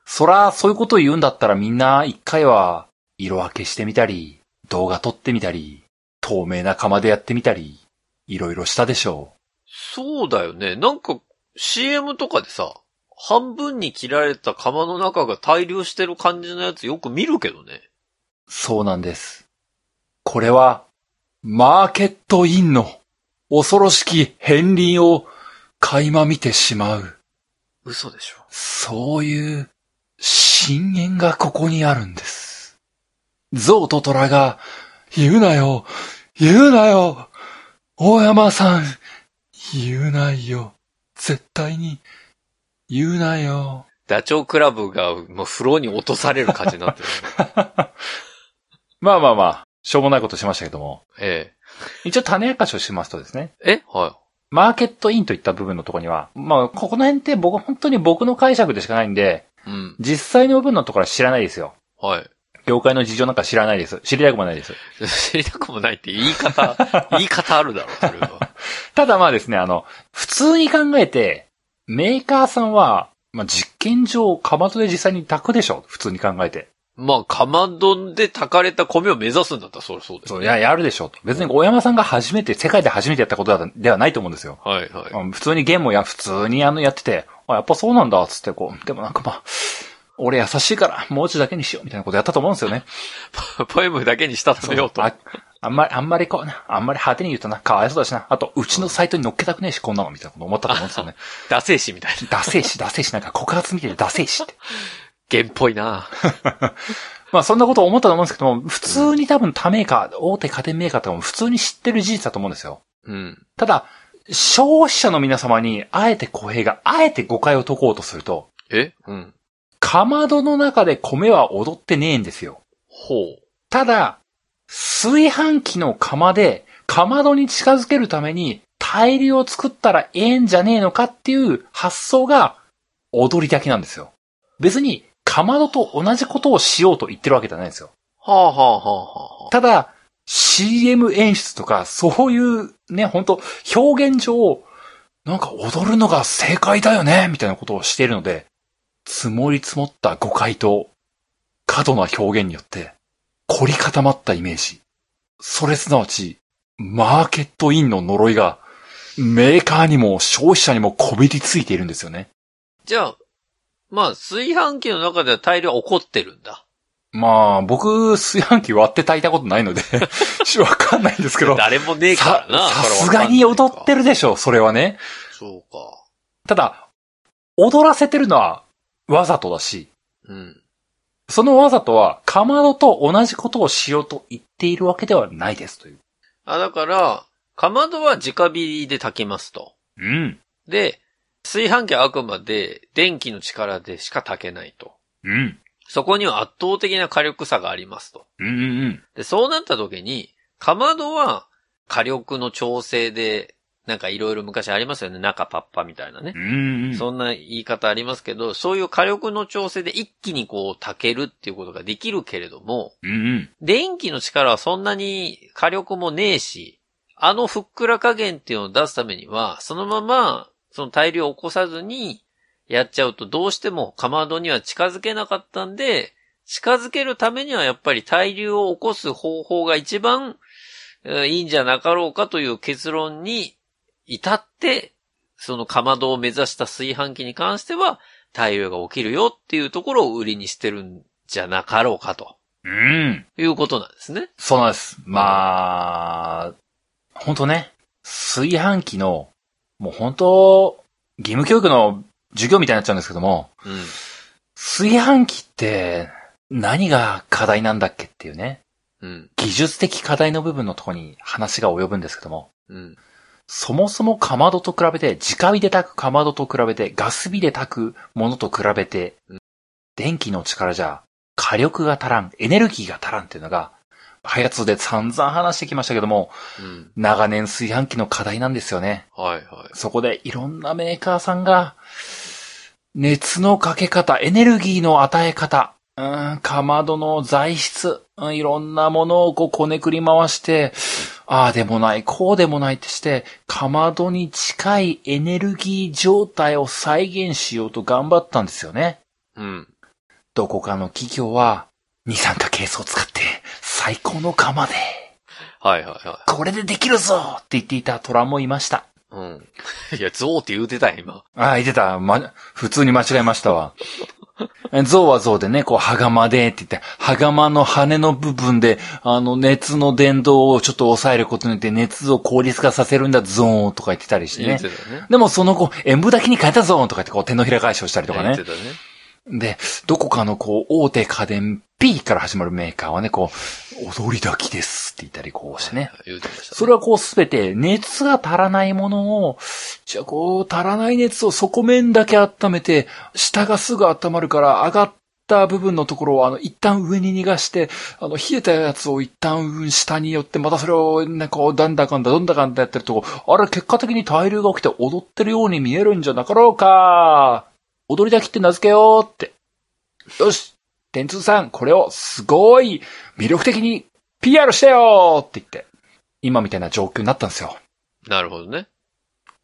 そら、そういうことを言うんだったらみんな一回は、色分けしてみたり、動画撮ってみたり、透明な釜でやってみたり、いろいろしたでしょそうだよね。なんか、CM とかでさ、半分に切られた釜の中が大量してる感じのやつよく見るけどね。う。そうなんです。これは、マーケットインの恐ろしき片鱗を垣間見てしまう。嘘でしょ。そういう、深淵がここにあるんです。象と虎が、言うなよ、言うなよ、大山さん、言うないよ、絶対に、言うなよ。ダチョウ倶楽部がもう風呂に落とされる感じになってる、ね。まあまあまあ、しょうもないことしましたけども、え一応種明かしをしますとですね、え？えはマーケットインといった部分のところには、まあ、ここの辺って僕、本当に僕の解釈でしかないんで、い。うん。実際の部分のところは知らないですよ。はい。業界の事情なんか知らないです。知りたくもないです。知りたくもないって言い方、言い方あるだろ、それは。ただまあですね、あの、普通に考えて、メーカーさんは、まあ実験上、かまどで実際に炊くでしょ普通に考えて。まあ、かまどで炊かれた米を目指すんだったらそりゃそうです、そう、いや、やるでしょと。別に小山さんが初めて、世界で初めてやったことだではないと思うんですよ。はいはい。うん普通にゲームをや、普通にあの、やってて、あ、やっぱそうなんだ、つってこう、でもなんかまあ、俺優しいから、もうちだけにしよう、みたいなことやったと思うんですよね。ポエムだけにしたためようと。ああんまり、あんまりこうな、あんまり派手に言うとな、かわいそうだしな。あと、うちのサイトに載っけたくねえし、こんなの、みたいなこと思ったと思うんですよね。ダセーしみたいな。ダセえし、ダセえし、なんか告発見ててダセえしって。ゲンっぽいな まあそんなこと思ったと思うんですけども、普通に多分他メーカー、大手家電メーカーとかも普通に知ってる事実だと思うんですよ。うん。ただ、消費者の皆様に、あえて小平が、あえて誤解を解こうとすると、え？うん。かまどの中で米は踊ってねえんですよ。ほう。ただ、炊飯器の釜で、かまどに近づけるために、大量を作ったらええんじゃねえのかっていう発想が、踊りだけなんですよ。別に、かまどと同じことをしようと言ってるわけじゃないんですよ。はあはあはあはあ。ただ、CM 演出とか、そういうね、本当表現上、なんか踊るのが正解だよね、みたいなことをしているので、積もり積もった誤解と、過度な表現によって、凝り固まったイメージ。それすなわち、マーケットインの呪いが、メーカーにも消費者にもこびりついているんですよね。じゃあ、まあ、炊飯器の中では大量起こってるんだ。まあ、僕、炊飯器割って炊いたことないので、わかんないんですけど。誰もねえからな。さすがに踊ってるでしょ、それはね。そうか。ただ、踊らせてるのはわざとだし、うん。そのわざとは、かまどと同じことをしようと言っているわけではないですという。あ、だから、かまどは直火で炊きますと。うん。で、炊飯器はあくまで電気の力でしか炊けないと。うん。そこには圧倒的な火力差がありますと。うんうんで、そうなった時に、かまどは火力の調整で、なんかいろいろ昔ありますよね。中パッパみたいなねうん。。うんうん。そんな言い方ありますけど、そういう火力の調整で一気にこう炊けるっていうことができるけれども、うんうん。電気の力はそんなに火力もねえし、あのふっくら加減っていうのを出すためには、そのまま、その大量を起こさずに、やっちゃうとどうしてもかまどには近づけなかったんで、近づけるためにはやっぱり対流を起こす方法が一番えーいいんじゃなかろうかという結論に至って、そのかまどを目指した炊飯器に関しては、対流が起きるよっていうところを売りにしてるんじゃなかろうかとうん。いうことなんですね。そうなんです。まあ、本当ね、炊飯器の、もう本当、義務教育の授業みたいになっちゃうんですけども、うん。炊飯器って何が課題なんだっけっていうね、うん。技術的課題の部分のところに話が及ぶんですけども、うん。そもそもかまどと比べて、直火で炊くかまどと比べて、ガス火で炊くものと比べてうん、電気の力じゃ火力が足らん、エネルギーが足らんっていうのが、ハヤツで散々話してきましたけども、うん。長年炊飯器の課題なんですよね。はいはい。そこでいろんなメーカーさんが、熱のかけ方、エネルギーの与え方、ん、かまどの材質、うんいろんなものをこうこねくり回して、ああでもない、こうでもないってして、かまどに近いエネルギー状態を再現しようと頑張ったんですよね。うん。どこかの企業は、二酸化ケースを使って、最高の釜で、はいはいはこれでできるぞって言っていた虎もいました。い。うん。いや、ゾウって言うてたよ、今。ああ、言ってた。ま、普通に間違えましたわ。象は象でね、こう、羽釜でって言って、羽釜の羽の部分で、あの、熱の伝導をちょっと抑えることによって熱を効率化させるんだ、ゾーンとか言ってたりしてねて。ね。でもその後、演舞だけに変えたゾーンとか言って、こう、手のひら返しをしたりとかね。で、どこかのこう、大手家電 P から始まるメーカーはね、こう、踊り炊きですって言ったりこうしてね。それはこうすべて熱が足らないものを、じゃあこう足らない熱を底面だけ温めて、下がすぐ温まるから上がった部分のところをあの一旦上に逃がして、あの冷えたやつを一旦下に寄って、またそれをね、こうだんだかんだどんだかんだやってると、あれ結果的に対流が起きて踊ってるように見えるんじゃなかろうか。踊りだきって名付けようって。よし天通さん、これをすごい魅力的に PR してよって言って、今みたいな状況になったんですよ。なるほどね。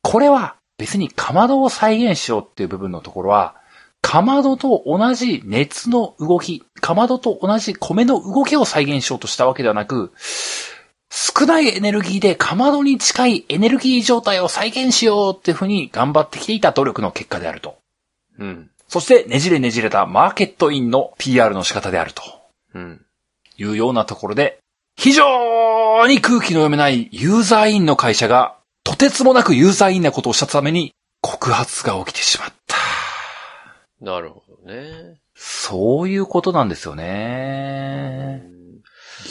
これは別にかまどを再現しようっていう部分のところは、かまどと同じ熱の動き、かまどと同じ米の動きを再現しようとしたわけではなく、少ないエネルギーでかまどに近いエネルギー状態を再現しようっていうふうに頑張ってきていた努力の結果であると。うん。そしてねじれねじれたマーケットインの PR の仕方であると。うん。いうようなところで、非常に空気の読めないユーザーインの会社が、とてつもなくユーザーインなことをしたために、告発が起きてしまった。なるほどね。そういうことなんですようね。ん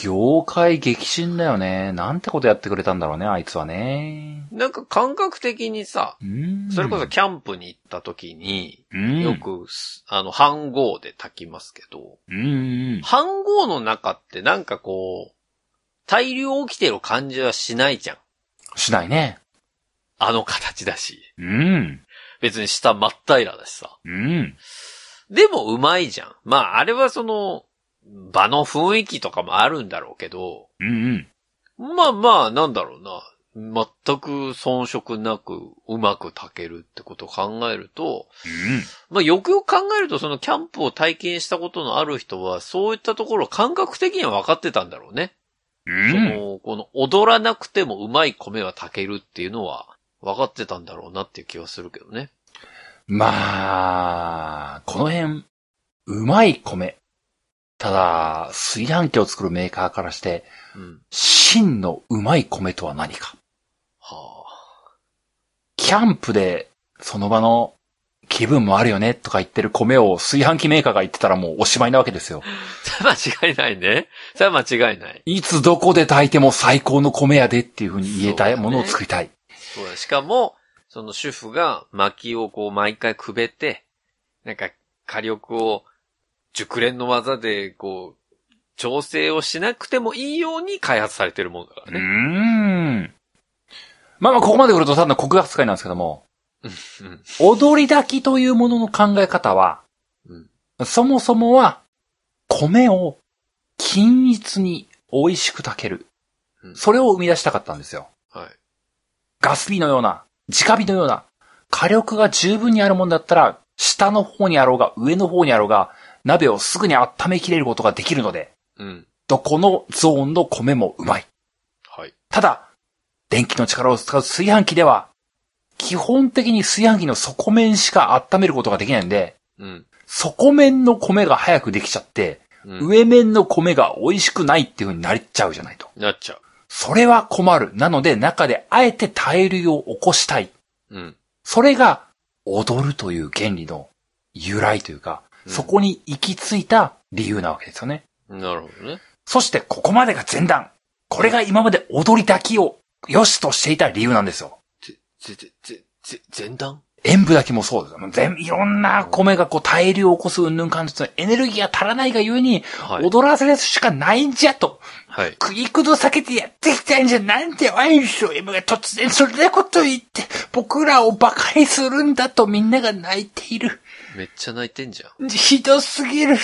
業界激震だよね。なんてことやってくれたんだろうね、あいつはね。なんか感覚的にさ、うんそれこそキャンプに行った時に、うん、よく、あの、飯盒で炊きますけど。飯盒の中ってなんかこう、大量起きてる感じはしないじゃん。しないね。あの形だし。うん、別に下真っ平らだしさ。うん。でもうまいじゃん。まあ、あれはその、場の雰囲気とかもあるんだろうけど、うん、うん。まあまあ、なんだろうな。全く遜色なくうまく炊けるってことを考えると、まあよくよく考えるとそのキャンプを体験したことのある人はそういったところを感覚的には分かってたんだろうね。うん。そうん。の、も、この踊らなくてもうまい米は炊けるっていうのは分かってたんだろうなっていう気はするけどね。まあ、この辺、うまい米。ただ、炊飯器を作るメーカーからして、うん。真のうまい米とは何か。はキャンプで、その場の気分もあるよねとか言ってる米を炊飯器メーカーが言ってたらもうおしまいなわけですよ。あ。それは間違いないね。それは間違いない。いつどこで炊いても最高の米やでっていう風に言えたいものを作りたい。そうだ。しかも、その主婦が薪をこう毎回くべて、なんか火力を熟練の技でこう、調整をしなくてもいいように開発されてるもんだかうーらね。ん。まあまあ、ここまで来るとただの告発会なんですけども、うん。踊り炊きというものの考え方は、うん。そもそもは、米を均一に美味しく炊けるうん。それを生み出したかったんですよ。はい。ガス火のような、直火のような、火力が十分にあるもんだったら、下の方にあろうが、上の方にあろうが、鍋をすぐに温めきれることができるので、うん。どこのゾーンの米もうまい。はい。ただ、電気の力を使う炊飯器では、基本的に炊飯器の底面しか温めることができないんで、うん。底面の米が早くできちゃって、うん。上面の米が美味しくないっていう風になっちゃうじゃないと。なっちゃう。それは困る。なので中であえて対流を起こしたい。うん。それが踊るという原理の由来というか、うんそこに行き着いた理由なわけですよね。なるほどね。そしてここまでが前段。これが今まで踊りだきを良しとしていた理由なんですよ。ぜ、ぜ、ぜ、ぜ、ぜ、前段？塩分だけもそうですよ。全いろんな米がこう大量を起こす云々感じのエネルギーが足らないがゆえに、はい。踊らせるしかないんじゃと。はい。食いくど避けてやってきたんじゃなんでワインショー M が突然それなこと言って、僕らを馬鹿にするんだとみんなが泣いている。めっちゃ泣いてんじゃん。ひどすぎる。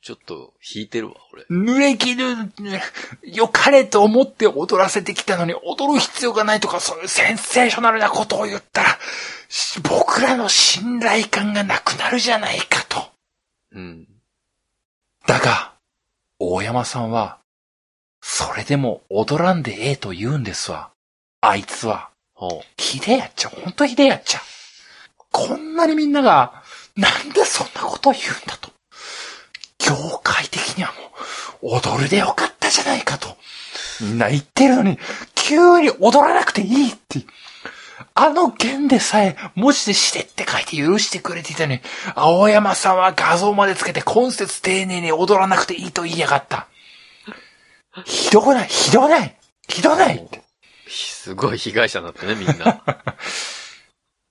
ちょっと引いてるわ、俺。濡れ衣ぬ、良かれと思って踊らせてきたのに踊る必要がないとかそういうセンセーショナルなことを言ったら、し僕らの信頼感がなくなるじゃないかと。うん。だが、大山さんは、それでも踊らんでええと言うんですわ。あいつは。ほひでえやっちゃ、ほんとひでえやっちゃ。こんなにみんなが、なんでそんなことを言うんだと。業界的にはもう、踊るでよかったじゃないかと。みんな言ってるのに、急に踊らなくていいって。あの弦でさえ、文字でしてって書いて許してくれていたのに、青山さんは画像までつけて今節丁寧に踊らなくていいと言いやがった。ひどくない？ひどない？ひどない？すごい被害者になってね、みんな。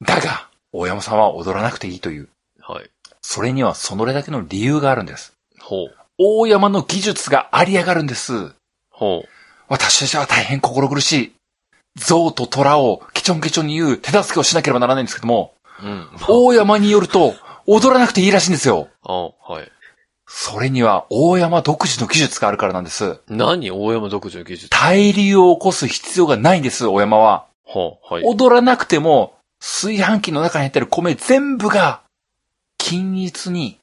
だが、大山さんは踊らなくていいという。はい。それにはそれだけの理由があるんです。ほう。大山の技術があり上がるんです。ほう。私たちは大変心苦しい。象と虎をケチョンケチョンに言う手助けをしなければならないんですけども、うん。大山によると、踊らなくていいらしいんですよ。あ、はい。それには大山独自の技術があるからなんです。何？大山独自の技術対流を起こす必要がないんです、大山は。ほう。はい。踊らなくても、炊飯器の中に入ってる米全部が、均一に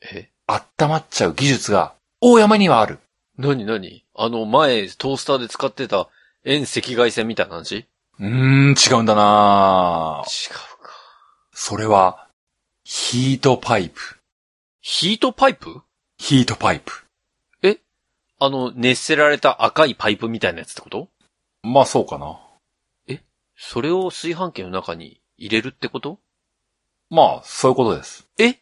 え？温まっちゃう技術が、大山にはある。何？何？あの、前、トースターで使ってた遠赤外線みたいな話？違うーん、違うんだなぁうか。それは、ヒートパイプ。ヒートパイプ？ヒートパイプ。あの、熱せられた赤いパイプみたいなやつってこと？まあそうかな。それを炊飯器の中に入れるってこと？まあ、そういうことです。え？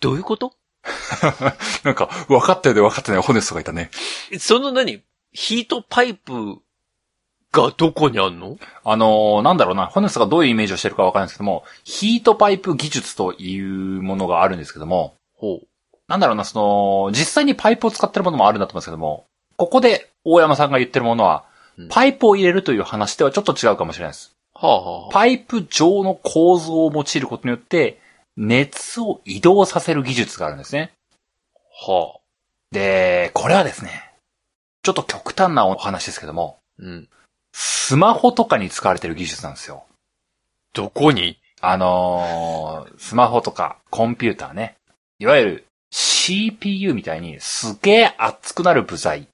どういうこと？なんか、分かったようで分かってないホネストがいたね。えその何？ヒートパイプがどこにあんの？あのーなんだろうな、ホネストがどういうイメージをしてるか分かんないんですけども、ヒートパイプ技術というものがあるんですけども、ほう。なんだろうな、その、実際にパイプを使ってるものもあるんだと思うんですけども、ここで大山さんが言ってるものはうん、パイプを入れるという話ではちょっと違うかもしれないです。はあ、はあはあ、パイプ状の構造を用いることによって、熱を移動させる技術があるんですね。はあ。で、これはですね、ちょっと極端なお話ですけども、うん。スマホとかに使われてる技術なんですよ。どこに？あのー、スマホとかコンピューターね。いわゆる CPU みたいにすげえ熱くなる部材。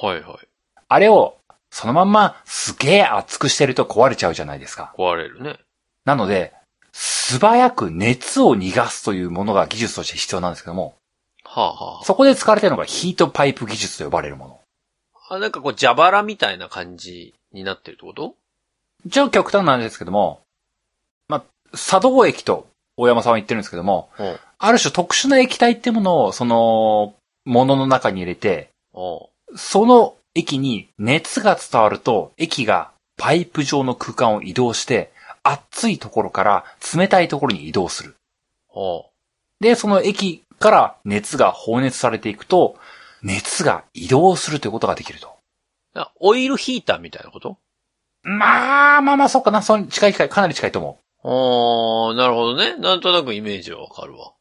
はいはい。あれをそのまんますげえ熱くしてると壊れちゃうじゃないですか。壊れるね。なので、素早く熱を逃がすというものが技術として必要なんですけども、はあはそこで使われているのがヒートパイプ技術と呼ばれるもの。あ。あ、なんかこう、蛇腹みたいな感じになってるってこと？一応極端なんですけども、まあ、作動液と大山さんは言ってるんですけども、うん。ある種特殊な液体ってものを、その、ものの中に入れて、おその液に熱が伝わると、液がパイプ状の空間を移動して、熱いところから冷たいところに移動する。おで、その液から熱が放熱されていくと、熱が移動するということができると。あオイルヒーターみたいなこと？まあ、まあまあ、そうかな。その近い近い、かなり近いと思ああ、なるほどね。なんとなくイメージはわかるわ。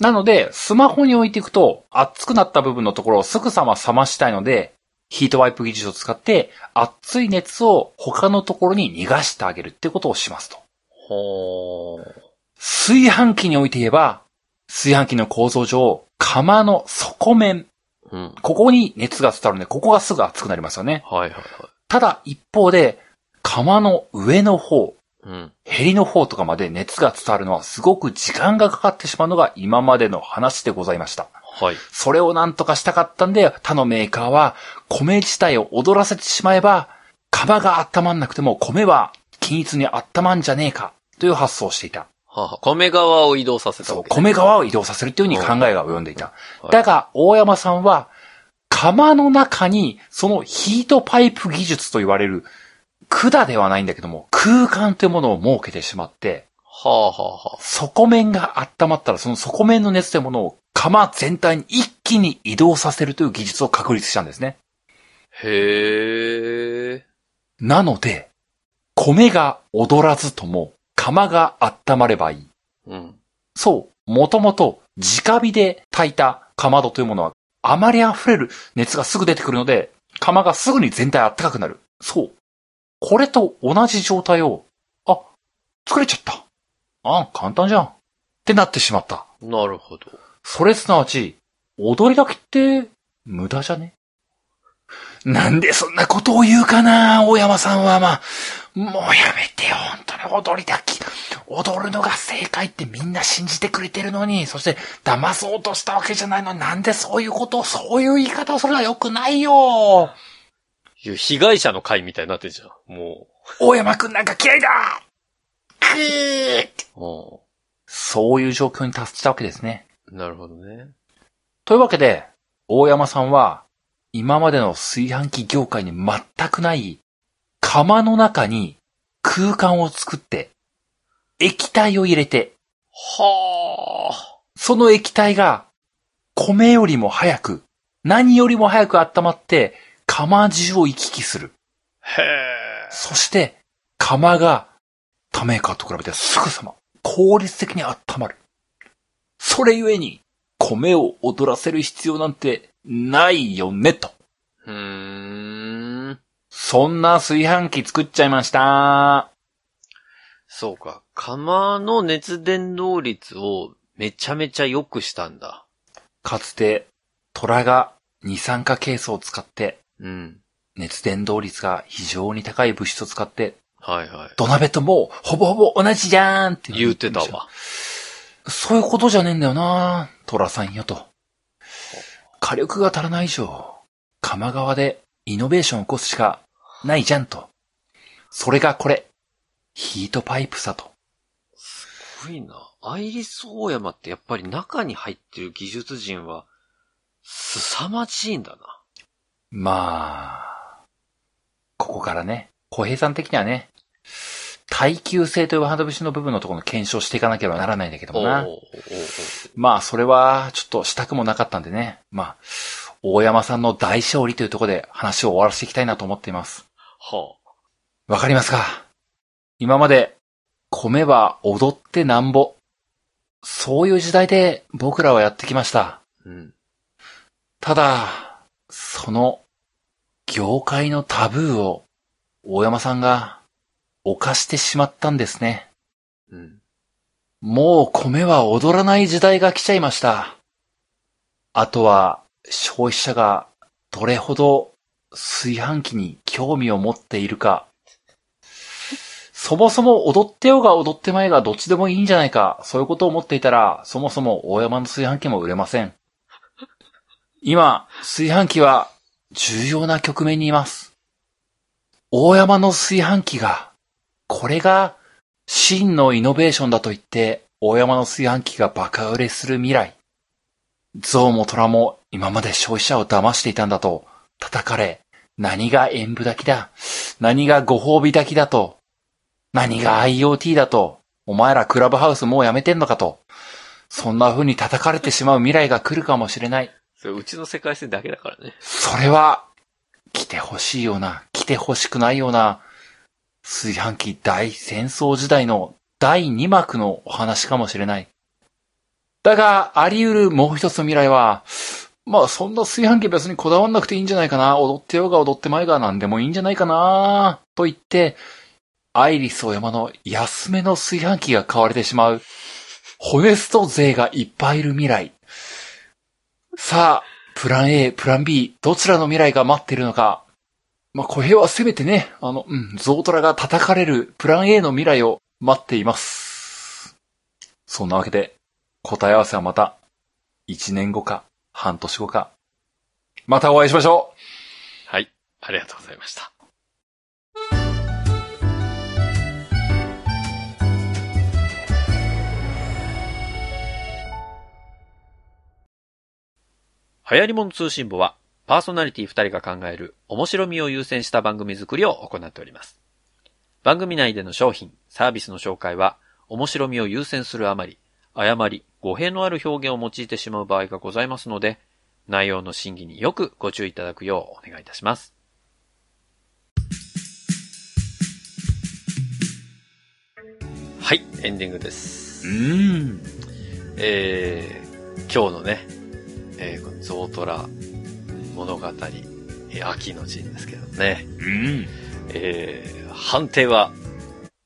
う。なので、スマホに置いていくと、熱くなった部分のところをすぐさま冷ましたいので、ヒートワイプ技術を使って、熱い熱を他のところに逃がしてあげるってことをしますと。ほー。炊飯器において言えば、炊飯器の構造上、釜の底面、うん。ここに熱が伝わるので、ここがすぐ熱くなりますよね。はいはいはい。ただ、一方で、釜の上の方、うん。ヘリの方とかまで熱が伝わるのはすごく時間がかかってしまうのが今までの話でございました。はい。それをなんとかしたかったんで、他のメーカーは米自体を踊らせてしまえば、釜が温まんなくても米は均一に温まんじゃねえか、という発想をしていた。はあはあ、米側を移動させたそう。米側を移動させるっていうふうに考えが及んでいた。はいだが、大山さんは、釜の中に、そのヒートパイプ技術と言われる、管ではないんだけども、空間というものを設けてしまって、はあはあはあ。底面が温まったら、その底面の熱というものを釜全体に一気に移動させるという技術を確立したんですね。へえ。なので、米が踊らずとも、釜が温まればいい。うん。そう、もともと直火で炊いたかまどというものは、あまり溢れる熱がすぐ出てくるので、釜がすぐに全体暖かくなる。そう。これと同じ状態を、あ、作れちゃった。あ、簡単じゃん。ってなってしまった。なるほど。それすなわち、踊りだけって、無駄じゃね？なんでそんなことを言うかな大山さんは、まあ、もうやめてよ、本当に踊りだけ。踊るのが正解ってみんな信じてくれてるのに、そして騙そうとしたわけじゃないのに、なんでそういうことを、そういう言い方をするのは良くないよいう被害者の会みたいになってるじゃん。も大山くんなんか嫌いだくーう。そういう状況に達したわけですね。うん。なるほどね。というわけで、大山さんは、今までの炊飯器業界に全くない、釜の中に空間を作って、液体を入れて、はあ。その液体が、米よりも早く、何よりも早く温まって、釜中を行き来する。へえ。そして、釜が、他メーカーと比べてすぐさま、効率的に温まる。それゆえに、米を踊らせる必要なんてないよね、と。うーん。そんな炊飯器作っちゃいました。そうか。釜の熱伝導率をめちゃめちゃ良くしたんだ。かつて、虎が二酸化ケイ素を使って、うん。熱伝導率が非常に高い物質を使って、はいはい。土鍋ともうほぼほぼ同じじゃーんって言うてた。わ。そういうことじゃねえんだよな虎さんよと。火力が足らない以上、釜側でイノベーションを起こすしかないじゃんと。それがこれ、ヒートパイプさと。すごいな。アイリスオーヤマってやっぱり中に入ってる技術人は、凄まじいんだな。まあ、ここからね、小平さん的にはね、耐久性というハンド節の部分のところの検証していかなければならないんだけどもな。おうおうおうまあ、それは、ちょっとしたくもなかったんでね。まあ、大山さんの大勝利というところで話を終わらせていきたいなと思っています。はわかりますか？今まで、米は踊ってなんぼ。そういう時代で僕らはやってきました。あ。うん。ただ、その、業界のタブーを、大山さんが、犯してしまったんですね。うん。もう米は踊らない時代が来ちゃいました。あとは、消費者がどれほど炊飯器に興味を持っているか、そもそも踊ってようが踊ってまいがどっちでもいいんじゃないか、そういうことを思っていたら、そもそも大山の炊飯器も売れません。今、炊飯器は重要な局面にいます。大山の炊飯器が、これが真のイノベーションだと言って、大山の炊飯器がバカ売れする未来。象も虎も今まで消費者を騙していたんだと叩かれ、何が演舞炊きだ、何がご褒美炊きだと、何が IoT だと、お前らクラブハウスもうやめてんのかと、そんな風に叩かれてしまう未来が来るかもしれない。それうちの世界線だけだからね。それは、来てほしいような、来てほしくないような、炊飯器大戦争時代の第2幕のお話かもしれない。だが、あり得るもう一つの未来は、まあそんな炊飯器別にこだわんなくていいんじゃないかな。踊ってようが踊ってまいが何でもいいんじゃないかな。と言って、アイリスオーヤマの安めの炊飯器が買われてしまう。ホネスト勢がいっぱいいる未来。さあ、プラン A、プラン B、どちらの未来が待っているのか。まあ、小平はせめてね、あの、うん、ゾウトラが叩かれるプラン A の未来を待っています。そんなわけで、答え合わせはまた、1年後か、半年後か。またお会いしましょうはい。ありがとうございました。流行り物通信簿は、パーソナリティ2人が考える面白みを優先した番組作りを行っております。番組内での商品、サービスの紹介は、面白みを優先するあまり、誤り、語弊のある表現を用いてしまう場合がございますので、内容の審議によくご注意いただくようお願いいたします。はい、エンディングです。ん。えー、今日のね、えー、このゾウトラ物語、えー秋の陣ですけどね、うん。えー、判定は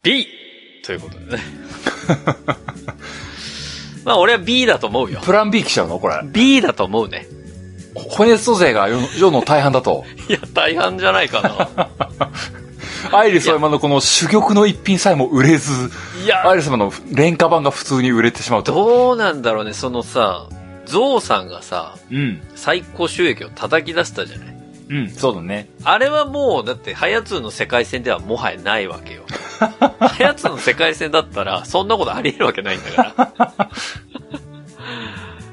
B! ということでね。まあ俺は B だと思うよ。プラン B 来ちゃうの？これ。B だと思うね。ホネスト勢が世の大半だと。いや、大半じゃないかな。アイリスオーヤマのこの珠玉の一品さえも売れず、いや、アイリス様の廉価版が普通に売れてしまうと。どうなんだろうね、そのさ、ゾウさんがさ、うん。最高収益を叩き出したじゃないうん、そうだね。あれはもう、だって、ハヤツーの世界線ではもはやないわけよ。ハヤツーの世界線だったら、そんなことあり得るわけないんだから。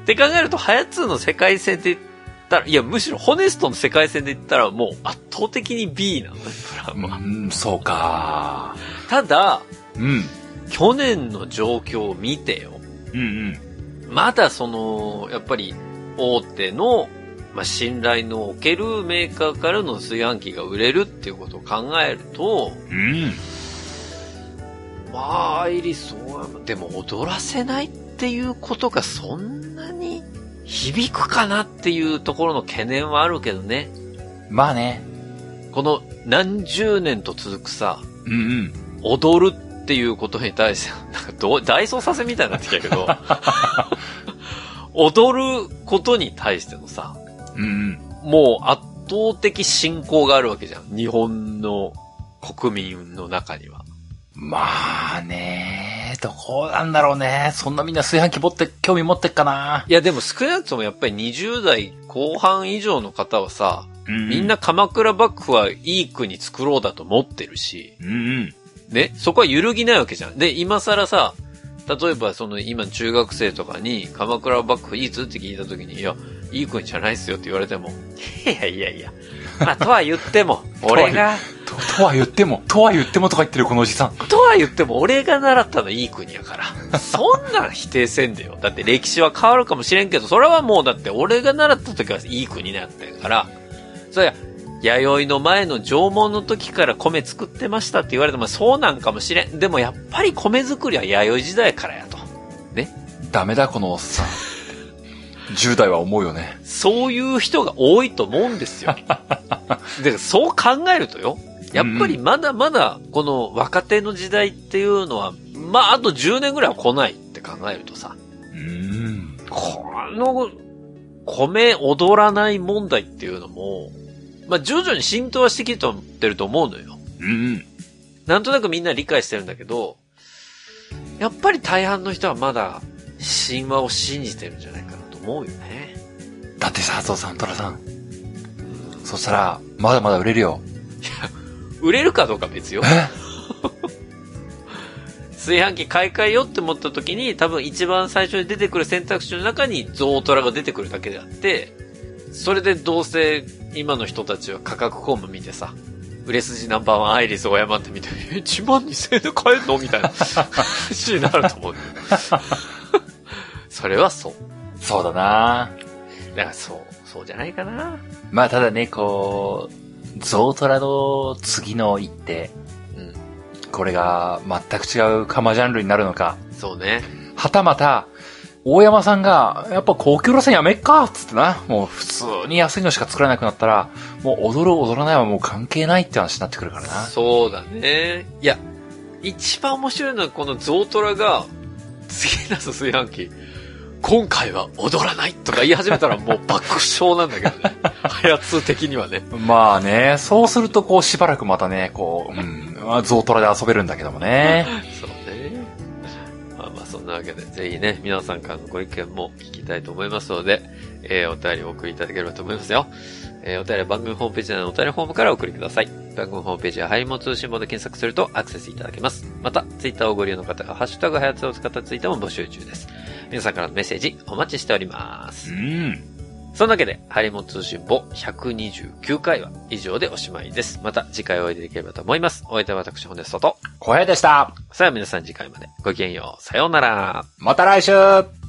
って考えると、ハヤツーの世界線で言ったら、いや、むしろホネストの世界線で言ったら、もう圧倒的に B なんだよ、プランは。うん、そうか。ただ、うん。去年の状況を見てよ。うんうん。まだその、やっぱり、大手の、まあ、信頼のおけるメーカーからの炊飯器が売れるっていうことを考えると、うん。まあ、アイリスでも踊らせないっていうことがそんなに響くかなっていうところの懸念はあるけどね。まあね。この何十年と続くさ、うんうん。踊るっていうことに対して、なんかどう、大捜させみたいになってきたけど、踊ることに対してのさ、うんうん。もう圧倒的信仰があるわけじゃん。日本の国民の中には。まあね、どこなんだろうね。そんなみんな炊飯器持って、興味持ってっかな。いやでも少なくともやっぱり20代後半以上の方はさ、うんみんな、鎌倉幕府はいい国作ろうだと思ってるし、うんうん。ね、そこは揺るぎないわけじゃん。で、今更さ、例えばその今中学生とかに鎌倉幕府いいつって聞いた時に、いや、いい国じゃないっすよって言われても、いやいやいや、まあ とは言っても、俺が、と、とは言っても、とは言ってもとか言ってるこのおじさん。とは言っても俺が習ったのいい国やから。そんなん否定せんでよ。だって歴史は変わるかもしれんけど、それはもうだって俺が習った時はいい国だったから、そりゃ、弥生の前の縄文の時から米作ってましたって言われてもそうなんかもしれん。でもやっぱり米作りは弥生時代からやと。ダメだ、このおっさん。10代は思うよね。そういう人が多いと思うんですよ。で、そう考えるとよ。やっぱりまだまだこの若手の時代っていうのは、まああと10年ぐらいは来ないって考えるとさ、うん。この米踊らない問題っていうのも、まあ、徐々に浸透はしてきてると思うのよ。うん。なんとなくみんな理解してるんだけど、やっぱり大半の人はまだ神話を信じてるんじゃないかなと思うよね。だってさ、ゾウさん、トラさん。そしたら、まだまだ売れるよ。売れるかどうか別よ。え？炊飯器買い替えようって思った時に多分一番最初に出てくる選択肢の中にゾウトラが出てくるだけであって、それでどうせ今の人たちは価格コム見てさ、売れ筋ナンバーワンアイリスオーヤマって見て、え、1万2000円で買えるのみたいな話になると思う。それはそう。そうだなだからそう、そうじゃないかな。まあ、ただね、こう、ゾウトラの次の一手、うん。これが全く違うカマジャンルになるのか、そうね。はたまた、大山さんが、やっぱ高級路線やめっかっつってな。もう普通に安いのしか作らなくなったら、もう踊る踊らないはもう関係ないって話になってくるからな。そうだね。いや、一番面白いのはこのゾウトラが、次出す炊飯器、今回は踊らないとか言い始めたらもう爆笑なんだけどね。はやつ的にはね。まあね、そうするとこうしばらくまたね、こう、うん、まあゾウトラで遊べるんだけどもね。そうね。んなわけで、ぜひね、皆さんからのご意見も聞きたいと思いますので、えー、お便りをお送りいただければと思いますよ。えー、お便りは番組ホームページのお便りフォームからお送りください。番組ホームページはハイモ通信簿で検索するとアクセスいただけます。また、ツイッターをご利用の方は、ハッシュタグはやつを使ったツイートも募集中です。皆さんからのメッセージお待ちしておりますう。ん。そんなわけで、ハリモン通信簿129回は以上でおしまいです。また次回お会いできればと思います。お相手は私、ホネストと。小平でした。さあ皆さん次回までごきげんよう。さようなら。また来週